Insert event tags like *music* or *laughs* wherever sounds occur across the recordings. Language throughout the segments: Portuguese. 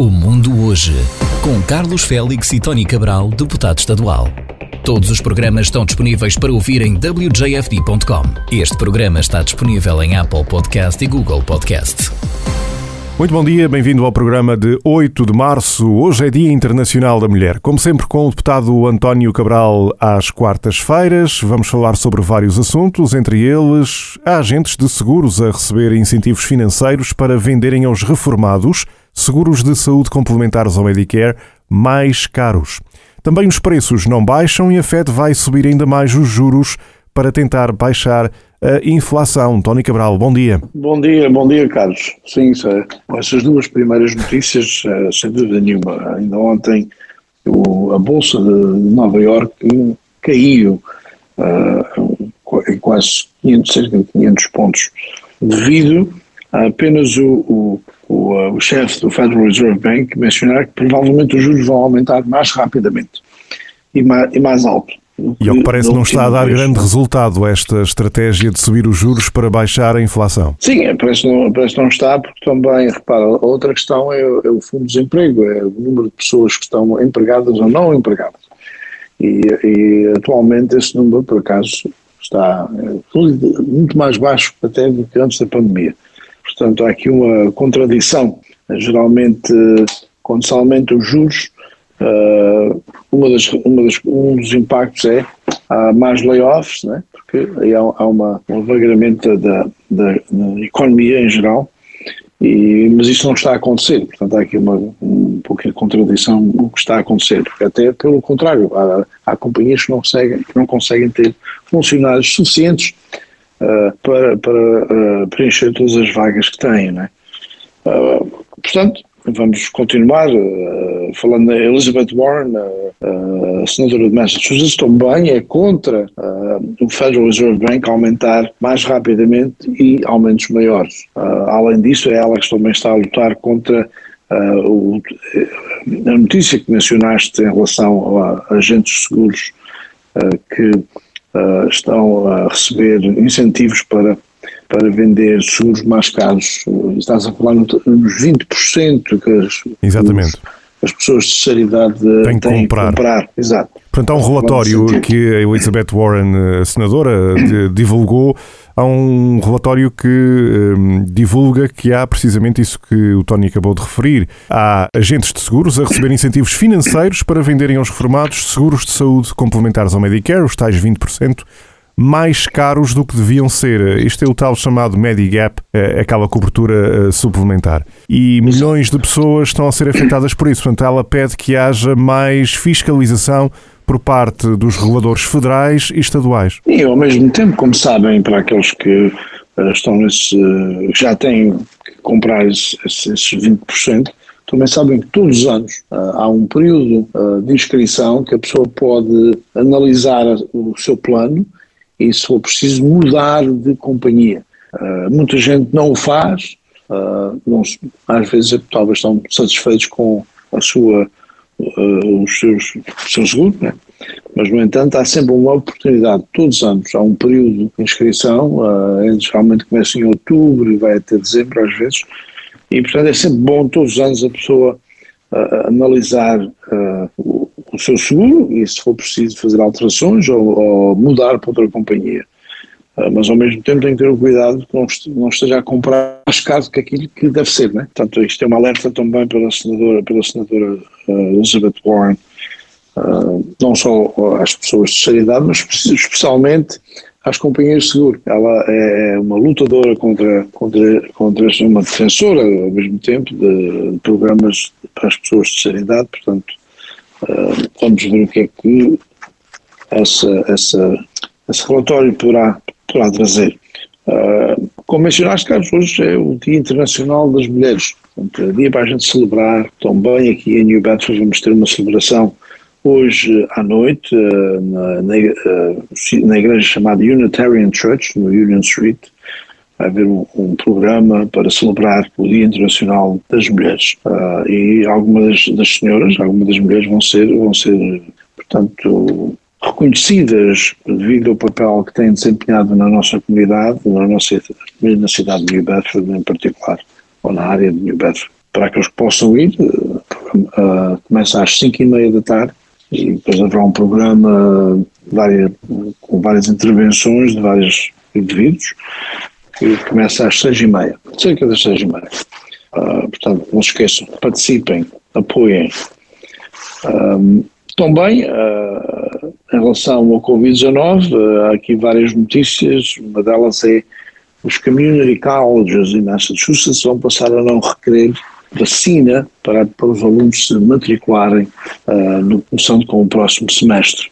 O Mundo Hoje, com Carlos Félix e Tony Cabral, deputado estadual. Todos os programas estão disponíveis para ouvir em wjfd.com. Este programa está disponível em Apple Podcast e Google Podcast. Muito bom dia, bem-vindo ao programa de 8 de março. Hoje é Dia Internacional da Mulher. Como sempre, com o deputado António Cabral às quartas-feiras. Vamos falar sobre vários assuntos, entre eles agentes de seguros a receber incentivos financeiros para venderem aos reformados seguros de saúde complementares ao Medicare mais caros. Também os preços não baixam e a Fed vai subir ainda mais os juros para tentar baixar a inflação. Tony Cabral, bom dia. Bom dia, bom dia, Carlos. Sim, essas duas primeiras notícias, eh, sem dúvida nenhuma. Ainda ontem a Bolsa de Nova Iorque caiu uh, em quase 500, cerca de 500 pontos, devido apenas o, o o, uh, o chefe do Federal Reserve Bank mencionar que provavelmente os juros vão aumentar mais rapidamente e mais, e mais alto. E ao que parece não está a dar grande resultado esta estratégia de subir os juros para baixar a inflação. Sim, é, parece não, parece não está, porque também, repara, outra questão é, é o fundo de desemprego, é o número de pessoas que estão empregadas ou não empregadas. E, e atualmente esse número, por acaso, está é, muito mais baixo até do que antes da pandemia. Portanto, há aqui uma contradição. Geralmente, quando se aumentam os juros, uh, uma das, uma das, um dos impactos é há mais layoffs, né? porque aí há, há uma, um alagramento da, da, da, economia em geral, e, mas isso não está a acontecer. Portanto, há aqui uma, um pouquinho de contradição no que está a acontecer, porque até pelo contrário, há, há companhias que não conseguem, que não conseguem ter funcionários suficientes uh, para, para uh, preencher todas as vagas que têm. Uh, portanto, vamos continuar falando da Elizabeth Warren, a senadora de Massachusetts, também é contra o Federal Reserve Bank aumentar mais rapidamente e aumentos maiores. além disso, é ela que também está a lutar contra Uh, o, a notícia que mencionaste em relação a agentes seguros uh, que uh, estão a receber incentivos para, para vender seguros mais caros. Estás a falar nos 20% que as, Exatamente. as pessoas de terceira idade têm, que comprar. comprar. Exato. Portanto, há um relatório que a Elizabeth Warren, a senadora, divulgou há um relatório que um, divulga que há precisamente isso que o Tony acabou de referir. Há agentes de seguros a receber incentivos financeiros para venderem aos reformados seguros de saúde complementares ao Medicare, os tais 20%, mais caros do que deviam ser. Isto é o tal chamado Medigap, é aquela cobertura eh, suplementar. E milhões de pessoas estão a ser afetadas por isso. Portanto, ela pede que haja mais fiscalização por parte dos reguladores federais e estaduais. E ao mesmo tempo, como sabem, para aqueles que uh, estão nesse, uh, já têm que comprar esses, esses 20%, também sabem que todos os anos uh, há um período de inscrição que a pessoa pode analisar o seu plano e, se for preciso, mudar de companhia. muita gente não o faz, não, às vezes talvez estão satisfeitos com a sua uh, os seus, o seu seguro, né? mas no entanto há sempre uma oportunidade, todos os anos, há um período de inscrição, uh, geralmente começa em outubro e vai até dezembro às vezes, e portanto é sempre bom todos os anos a pessoa uh, analisar o, o, seu seguro e se for preciso fazer alterações ou, ou mudar para outra companhia. Ah, mas ao mesmo tempo tem que ter o cuidado que não, esteja a comprar mais caro que aquilo que deve ser, né? Portanto, isto é uma alerta também pela senadora, pela senadora uh, Elizabeth Warren, uh, não só às pessoas de seriedade, mas especialmente às companhias de seguro. Ela é uma lutadora contra, contra, contra uma defensora, ao mesmo tempo, de, programas para as pessoas de seriedade, portanto, vamos ver o que é que essa, essa, esse relatório poderá poderá trazer. Uh, como mencionaste, Carlos, hoje é o Dia Internacional das Mulheres. Portanto, é dia para a gente celebrar. Também aqui em New Bedford vamos ter uma celebração hoje à noite uh, na, na, uh, na, igreja chamada Unitarian Church, no Union Street. Vai haver um, um programa para celebrar o Dia Internacional das Mulheres. E algumas das, das senhoras, algumas das mulheres vão ser, vão ser portanto, reconhecidas devido ao papel que têm desempenhado na nossa comunidade, na nossa na cidade de New Bedford em particular, ou na área de New Bedford. Para aqueles que possam ir, uh, começa às 5 e meia da tarde e depois haverá um programa várias, com várias intervenções de vários indivíduos que começa às 6 e meia, cerca das 6 e meia. Uh, portanto, não se esqueçam, participem, apoiem. Um, também, uh, em relação ao Covid-19, uh, há aqui várias notícias, uma delas é os community colleges em Massachusetts vão passar a não requerer vacina para, para os alunos se matricularem uh, no, começando com o próximo semestre.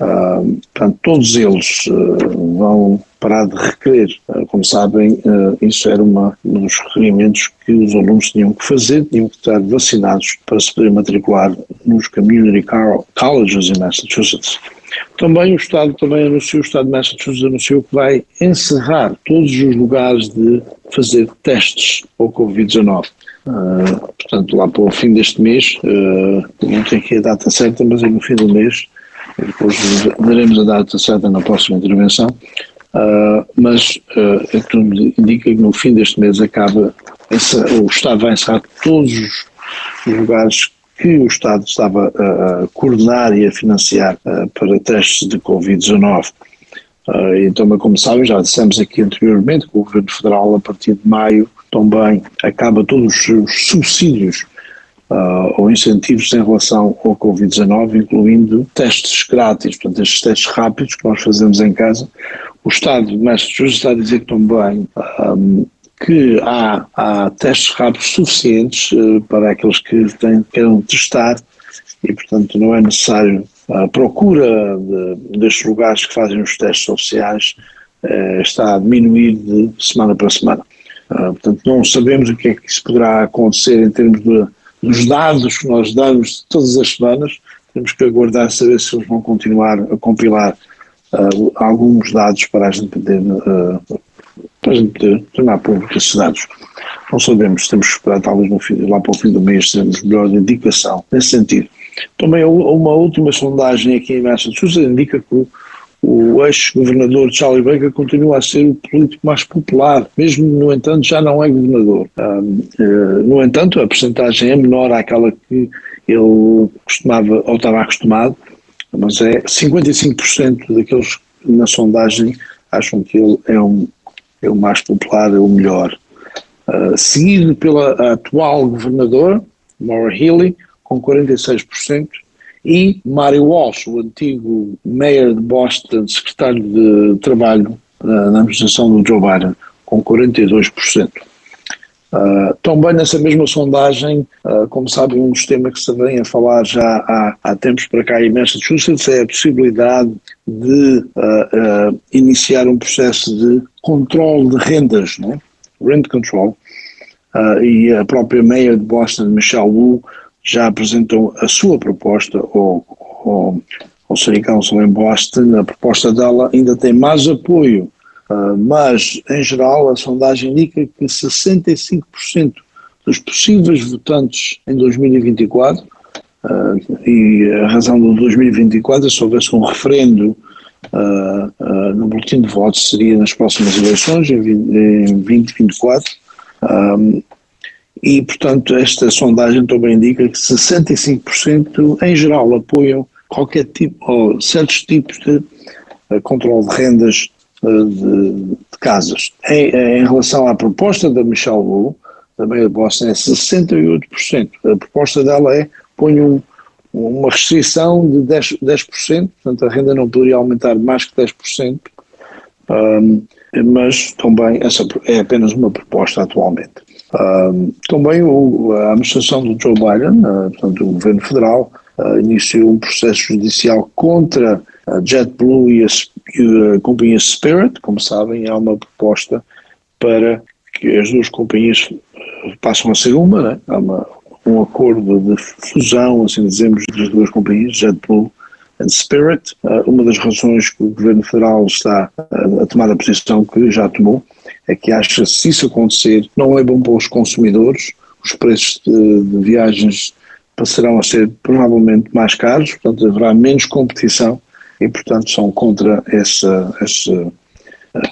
Uh, portanto, todos eles uh, vão parar de requerer. Uh, como sabem, isso era uma, um dos requerimentos que os alunos tinham que fazer, tinham que estar vacinados para se poder matricular nos community colleges em Massachusetts. Também o Estado também anunciou, o Estado de Massachusetts anunciou que vai encerrar todos os lugares de fazer testes ao Covid-19. Uh, portanto, lá para o fim deste mês, uh, não tenho aqui a data certa, mas é no fim do mês, depois daremos a data certa na próxima intervenção, uh, mas uh, tudo indica que no fim deste mês acaba, o Estado vai encerrar todos os lugares que o Estado estava a coordenar e a financiar para testes de Covid-19. Então, como sabem, já dissemos aqui anteriormente que o Governo Federal, a partir de maio, também acaba todos os seus subsídios uh, ou incentivos em relação ao Covid-19, incluindo testes grátis, portanto, estes testes rápidos que nós fazemos em casa. O Estado de Massachusetts está a dizer também um, que há, há, testes rápidos suficientes uh, para aqueles que têm, queiram testar e, portanto, não é necessário a procura de, destes lugares que fazem os testes oficiais uh, está a diminuir de semana para semana. Uh, portanto, não sabemos o que é que isso poderá acontecer em termos de, dos dados que nós damos todas as semanas. Temos que aguardar saber se eles vão continuar a compilar uh, alguns dados para a gente poder, uh, para a gente poder tornar públicos esses dados. Não sabemos, temos que esperar talvez fim, lá para o fim do mês termos melhor indicação nesse sentido. Também uma última sondagem aqui em Massachusetts indica que o ex-governador Charlie Baker continua a ser o político mais popular, mesmo, no entanto, já não é governador. Uh, eh, no entanto, a percentagem é menor àquela que ele costumava, ou estava acostumado, mas é 55% daqueles na sondagem acham que ele é, um, é o mais popular, é o melhor. Uh, seguido pela atual governador, Maura Healy, com 46%, e Mário Walsh, o antigo mayor de Boston, secretário de Trabalho na administração do Joe Biden, com 42%. Uh, também nessa mesma sondagem, uh, como sabem, um dos temas que se vem a falar já há, há tempos para cá em Massachusetts é a possibilidade de uh, iniciar um processo de controle de rendas, não? É? rent control, e a própria Mayor de Boston, Michelle Wu, já apresentou a sua proposta ao, ao, ao City Council em Boston. A proposta dela ainda tem mais apoio, uh, mas, em geral, a sondagem indica que 65% dos possíveis votantes em 2024, uh, e a razão do 2024 é se houvesse um referendo uh, no boletim de votos, seria nas próximas eleições, em, em 2024. Um, e, portanto, esta sondagem também indica que 65% em geral apoiam qualquer tipo, ou certos tipos de controle de rendas de, de, casas. Em, em, relação à proposta da Michelle Wu, da Meia Boston, é 68%. A proposta dela é põe um, uma restrição de 10%, 10%, portanto a renda não poderia aumentar mais que 10%, um, mas também essa é apenas uma proposta atualmente. Uh, também o, a administração do Joe Biden, uh, portanto o governo federal, uh, iniciou um processo judicial contra a JetBlue e a, a companhia Spirit, como sabem, há uma proposta para que as duas companhias passem a ser uma, né? há uma, um acordo de fusão, assim dizemos, das duas companhias, JetBlue and Spirit. uma das razões que o governo federal está a tomar a posição que já tomou é que acha que se isso acontecer não é bom para os consumidores, os preços de, de viagens passarão a ser provavelmente mais caros, portanto haverá menos competição e portanto são contra essa, essa,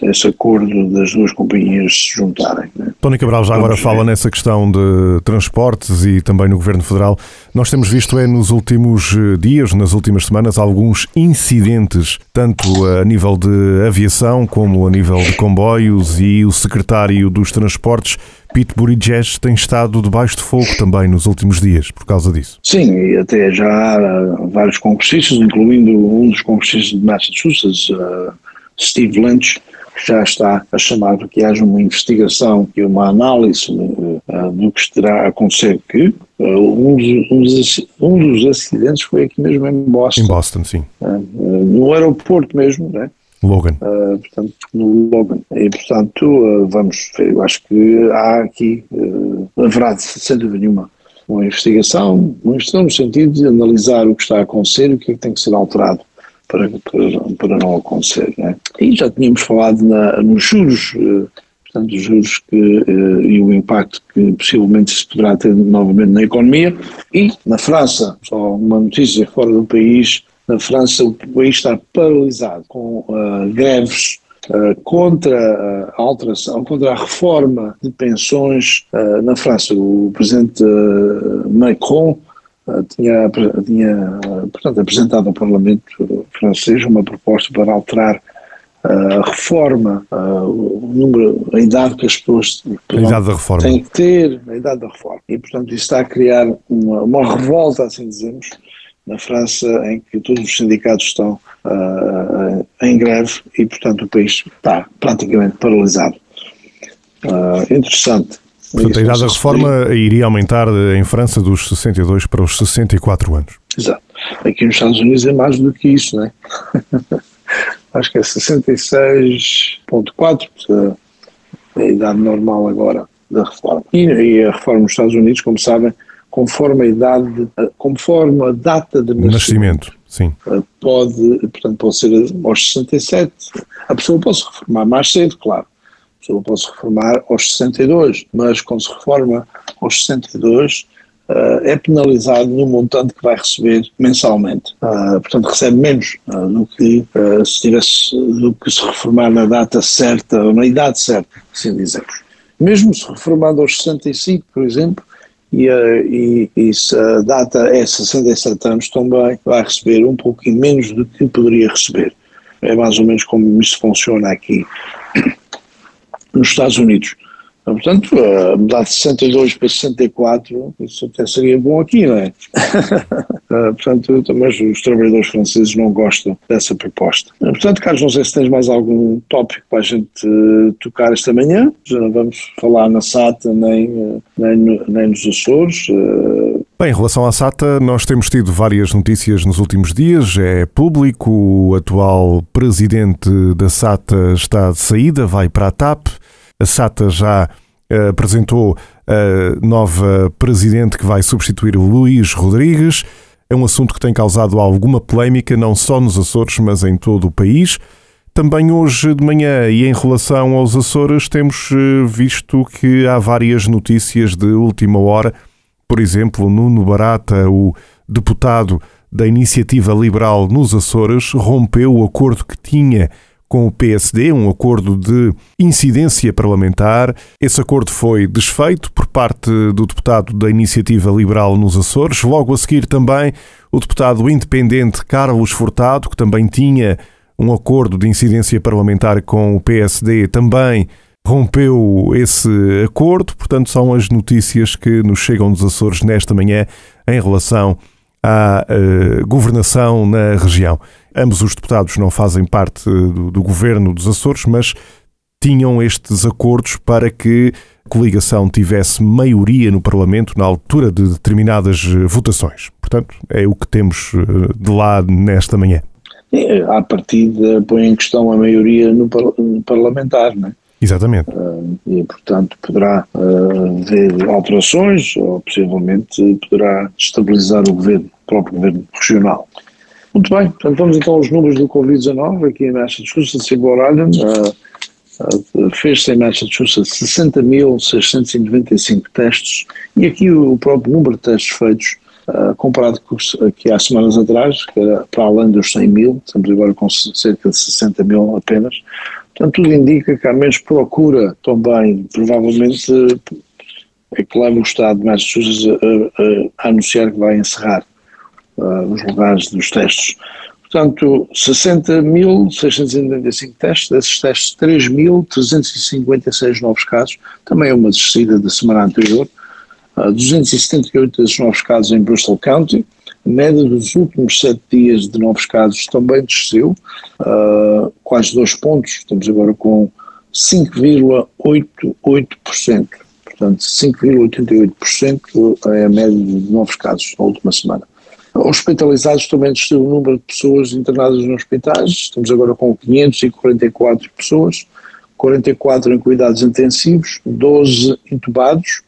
esse acordo das duas companhias se juntarem. Né? Tony Cabral já agora fala nessa questão de transportes e também no Governo Federal. Nós temos visto é nos últimos eh, dias, nas últimas semanas, alguns incidentes, tanto a nível de aviação como a nível de comboios e o secretário dos transportes Pete Buttigieg tem estado debaixo de fogo também nos últimos dias por causa disso. Sim, e até já há vários congressistas, incluindo um dos congressistas de Massachusetts, uh, Steve Lynch, já está a chamar que haja uma investigação e uma análise uh, do que estará a acontecer, que uh, um, dos, um, dos, acidentes foi aqui mesmo em Boston. Em Boston, sim. no aeroporto mesmo, né? Logan. Portanto, no Logan. E, portanto, vamos ver. Eu acho que há aqui, haverá, sem dúvida nenhuma, uma investigação, uma investigação no sentido de analisar o que está a acontecer e o que é que tem que ser alterado para, para, não acontecer. Né? E já tínhamos falado na, nos juros, portanto, os juros que, e o impacto que possivelmente se poderá ter novamente na economia. E na França, só uma notícia fora do país, na França, o país está paralisado com uh, greves contra a alteração, contra a reforma de pensões na França. O presidente Macron tinha, tinha portanto, apresentado ao Parlamento francês uma proposta para alterar a reforma, o número, a idade que as pessoas perdão, têm que ter, a idade da reforma. E, portanto, isso está a criar uma, uma revolta, assim dizemos, na França, em que todos os sindicatos estão uh, em greve e, portanto, o país está praticamente paralisado. Uh, interessante. Portanto, a idade da reforma iria aumentar em França dos 62 para os 64 anos. Exato. Aqui nos Estados Unidos é mais do que isso, não é? *laughs* Acho que é 66,4, é a idade normal agora da reforma. E, e a reforma nos Estados Unidos, como sabem, conforme a idade, conforme a data de nascimento, nascimento sim. Eh, pode, portanto, pode ser aos 67. A pessoa pode se reformar mais cedo, claro. Pessoa pode se reformar aos 62, mas quando se reforma aos 62, Uh, eh, é penalizado no montante que vai receber mensalmente. Uh, portanto, recebe menos uh, do que se tivesse do que se reformar na data certa ou na idade certa, assim dizemos. Mesmo se reformando aos 65, por exemplo, e, e, e se a data é 67 anos também vai receber um pouquinho menos do que poderia receber. É mais ou menos como isso funciona aqui nos Estados Unidos. Portanto, mudar de 62 para 64, isso até seria bom aqui, não é? *laughs* Ah, portanto, mas os trabalhadores franceses não gostam dessa proposta. Ah, portanto, Carlos, não sei se tens mais algum tópico para a gente tocar esta manhã. Já não vamos falar na SATA nem, nem, nem, nos Açores. Bem, em relação à SATA, nós temos tido várias notícias nos últimos dias. É público, o atual presidente da SATA está de saída, vai para a TAP. A SATA já uh, apresentou a nova presidente que vai substituir Luís Rodrigues. É um assunto que tem causado alguma polémica, não só nos Açores, mas em todo o país. Também hoje de manhã e em relação aos Açores, temos eh, visto que há várias notícias de última hora. Por exemplo, Nuno Barata, o deputado da Iniciativa Liberal nos Açores, rompeu o acordo que tinha com o PSD, um acordo de incidência parlamentar. Esse acordo foi desfeito por parte do deputado da Iniciativa Liberal nos Açores. Logo a seguir também o deputado independente Carlos Furtado, que também tinha um acordo de incidência parlamentar com o PSD, também rompeu esse acordo. Portanto, são as notícias que nos chegam dos Açores nesta manhã em relação à uh, governação na região. Ambos os deputados não fazem parte do, do governo dos Açores, mas tinham estes acordos para que a coligação tivesse maioria no Parlamento na altura de determinadas eh, votações. Portanto, é o que temos eh, de lá nesta manhã. À partida põe em questão a maioria no, parlamentar, não é? Exatamente. Uh, e, portanto, poderá uh, haver alterações ou possivelmente poderá estabilizar o governo, o próprio governo regional. Muito bem, portanto, vamos então aos números do Covid-19 aqui em Massachusetts Rhode Island. Uh, uh, Fez-se em Massachusetts 60.695 testes e aqui o próprio número de testes feitos, uh, comparado com aqui há semanas atrás, que era para além dos 100 mil, estamos agora com cerca de 60 mil apenas, Portanto, tudo indica que há menos procura também, provavelmente, é que leva o Estado de Massachusetts a, a, a anunciar que vai encerrar uh, os lugares dos testes. Portanto, 60.695 testes, desses testes 3.356 novos casos, também é uma descida da semana anterior, uh, 278 desses novos casos em Bristol County, a média dos últimos sete dias de novos casos também desceu, uh, quase dois pontos, estamos agora com 5,88%. Portanto, 5,88% é a média de novos casos na última semana. Hospitalizados também desceu o número de pessoas internadas nos hospitais, estamos agora com 544 pessoas, 44 em cuidados intensivos, 12 intubados,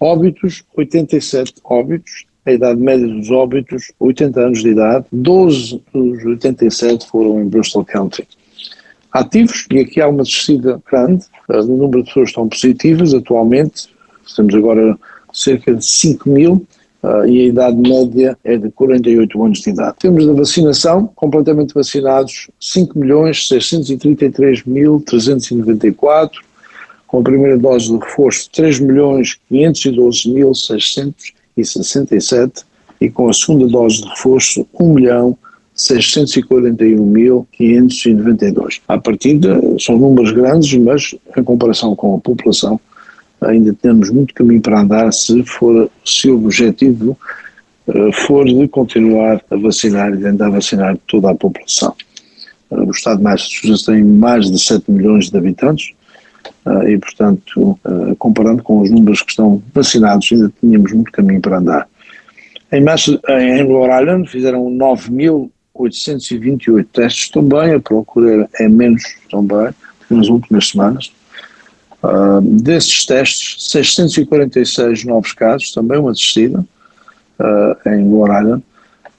óbitos, 87 óbitos, a idade média dos óbitos, 80 anos de idade, 12 dos 87 foram em Bristol County. Ativos, e aqui há uma descida grande, o número de pessoas estão positivas atualmente, temos agora cerca de 5 mil, Uh, e a idade média é de 48 anos de idade. Temos da vacinação, completamente vacinados, 5.633.394, com a primeira dose de reforço 3.512.667 e com a segunda dose de reforço 1.641.592. À partida são números grandes, mas em comparação com a população ainda temos muito caminho para andar se, for, se o objetivo uh, for de continuar a vacinar e tentar vacinar toda a população. Uh, o Estado de Massachusetts tem mais de 7 milhões de habitantes uh, e, portanto, comparando com os números que estão vacinados, ainda tínhamos muito caminho para andar. Em, em Rhode Island fizeram 9.828 testes também, a procura é menos também nas últimas semanas. Uh, desses testes, 646 novos casos, também uma descida uh, em Rhode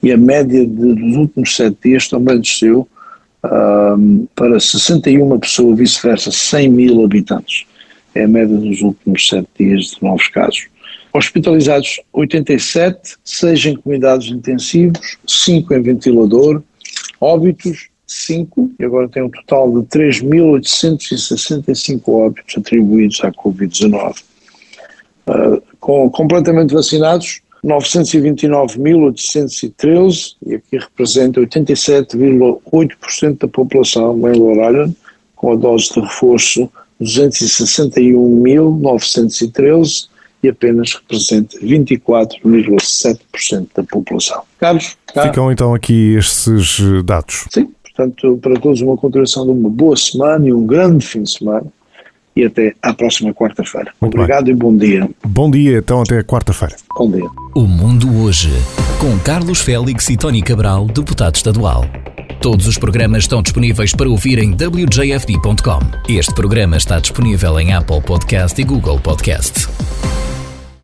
e a média de, dos últimos sete dias também desceu uh, para 61 pessoas, vice-versa, 100 mil habitantes. É a média dos últimos sete dias de novos casos. Hospitalizados 87, 6 em cuidados intensivos, 5 em ventilador, óbitos 5 e agora tem um total de 3.865 óbitos atribuídos à Covid-19. Uh, com completamente vacinados, 929.813 e aqui representa 87,8% da população em Rhode com a dose de reforço 261.913 e apenas representa 24,7% da população. Carlos? Ficam então aqui estes dados. Sim. Portanto, para todos uma continuação de uma boa semana e um grande fim de semana e até à próxima quarta-feira. Obrigado bem. e bom dia. Bom dia, então até quarta-feira. Bom dia. O Mundo Hoje, com Carlos Félix e Tony Cabral, deputado estadual. Todos os programas estão disponíveis para ouvir em wjfd.com. Este programa está disponível em Apple Podcast e Google Podcast.